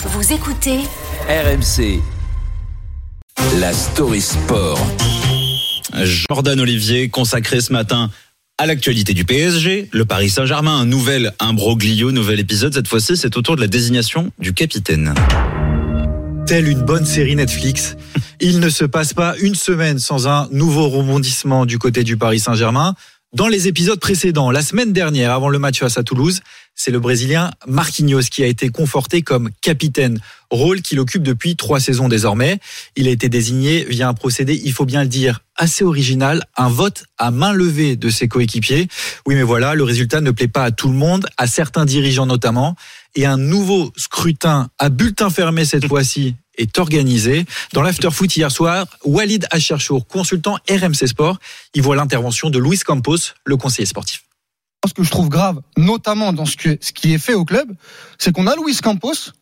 Vous écoutez RMC. La story sport. Jordan Olivier consacré ce matin à l'actualité du PSG, le Paris Saint-Germain, un nouvel imbroglio, nouvel épisode. Cette fois-ci, c'est autour de la désignation du capitaine. Telle une bonne série Netflix, il ne se passe pas une semaine sans un nouveau rebondissement du côté du Paris Saint-Germain. Dans les épisodes précédents, la semaine dernière, avant le match face à Toulouse, c'est le Brésilien Marquinhos qui a été conforté comme capitaine, rôle qu'il occupe depuis trois saisons désormais. Il a été désigné via un procédé, il faut bien le dire, assez original, un vote à main levée de ses coéquipiers. Oui, mais voilà, le résultat ne plaît pas à tout le monde, à certains dirigeants notamment, et un nouveau scrutin à bulletin fermé cette fois-ci est organisé. Dans l'after-foot hier soir, Walid Acharchour, consultant RMC Sport, il voit l'intervention de Luis Campos, le conseiller sportif. Ce que je trouve grave, notamment dans ce, qui est fait au club, c'est qu'on a Luis Campos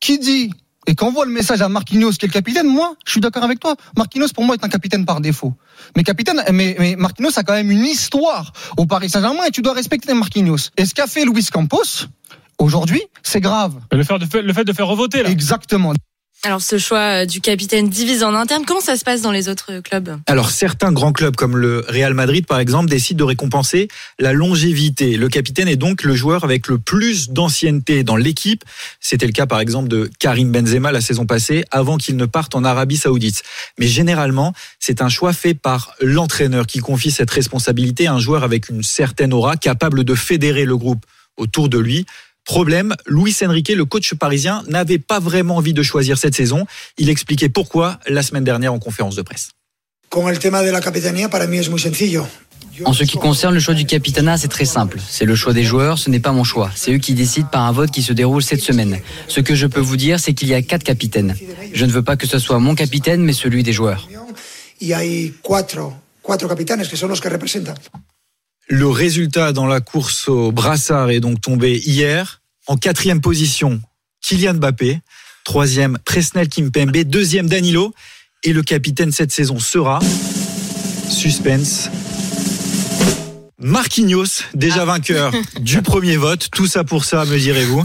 qui dit et qui envoie le message à Marquinhos qui est le capitaine. Moi, je suis d'accord avec toi. Marquinhos pour moi est un capitaine par défaut. Mais capitaine, mais Marquinhos a quand même une histoire au Paris Saint-Germain et tu dois respecter Marquinhos. Et ce qu'a fait Luis Campos aujourd'hui, c'est grave. Le fait, de, le fait de faire revoter là. Exactement. Alors ce choix du capitaine divise en interne, comment ça se passe dans les autres clubs? Alors certains grands clubs comme le Real Madrid par exemple décident de récompenser la longévité. Le capitaine est donc le joueur avec le plus d'ancienneté dans l'équipe. C'était le cas par exemple de Karim Benzema la saison passée avant qu'il ne parte en Arabie Saoudite. Mais généralement, c'est un choix fait par l'entraîneur qui confie cette responsabilité à un joueur avec une certaine aura capable de fédérer le groupe autour de lui. Problème, Luis Enrique, le coach parisien, n'avait pas vraiment envie de choisir cette saison. Il expliquait pourquoi la semaine dernière en conférence de presse. En ce qui concerne le choix du capitanat, c'est très simple. C'est le choix des joueurs, ce n'est pas mon choix. C'est eux qui décident par un vote qui se déroule cette semaine. Ce que je peux vous dire, c'est qu'il y a quatre capitaines. Je ne veux pas que ce soit mon capitaine, mais celui des joueurs. Le résultat dans la course au brassard est donc tombé hier. En quatrième position, Kylian Mbappé. Troisième, Presnel Kimpembe. Deuxième, Danilo. Et le capitaine cette saison sera suspense. Marquinhos, déjà vainqueur du premier vote. Tout ça pour ça, me direz-vous.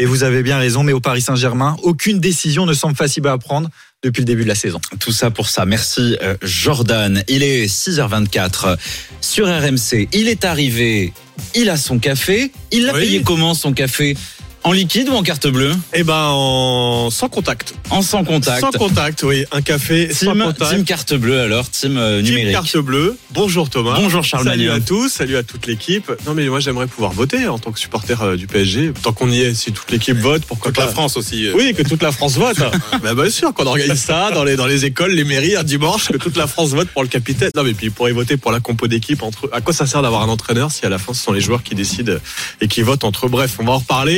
Et vous avez bien raison, mais au Paris Saint-Germain, aucune décision ne semble facile à prendre depuis le début de la saison. Tout ça pour ça. Merci euh, Jordan. Il est 6h24 sur RMC. Il est arrivé, il a son café. Il l'a Oui. payé comment son café? En liquide ou en carte bleue Eh ben, en... sans contact. En sans contact. Sans contact, oui. Un café sans Team, contact. team carte bleue alors, team euh, Team numérique. carte bleue. Bonjour Thomas. Bonjour Charles Salut à tous, salut à toute l'équipe. Non mais moi j'aimerais pouvoir voter en tant que supporter euh, du PSG. Tant qu'on y est, si toute l'équipe vote, pourquoi Toute pas la France aussi. euh. Oui, que toute la France vote. bah, bien sûr qu'on organise ça dans les dans les écoles, les mairies un dimanche, que toute la France vote pour le capitaine. Non mais puis ils pourraient voter pour la compo d'équipe entre. À quoi ça sert d'avoir un entraîneur si à la fin ce sont les joueurs qui décident et qui votent entre eux? Bref, on va en reparler.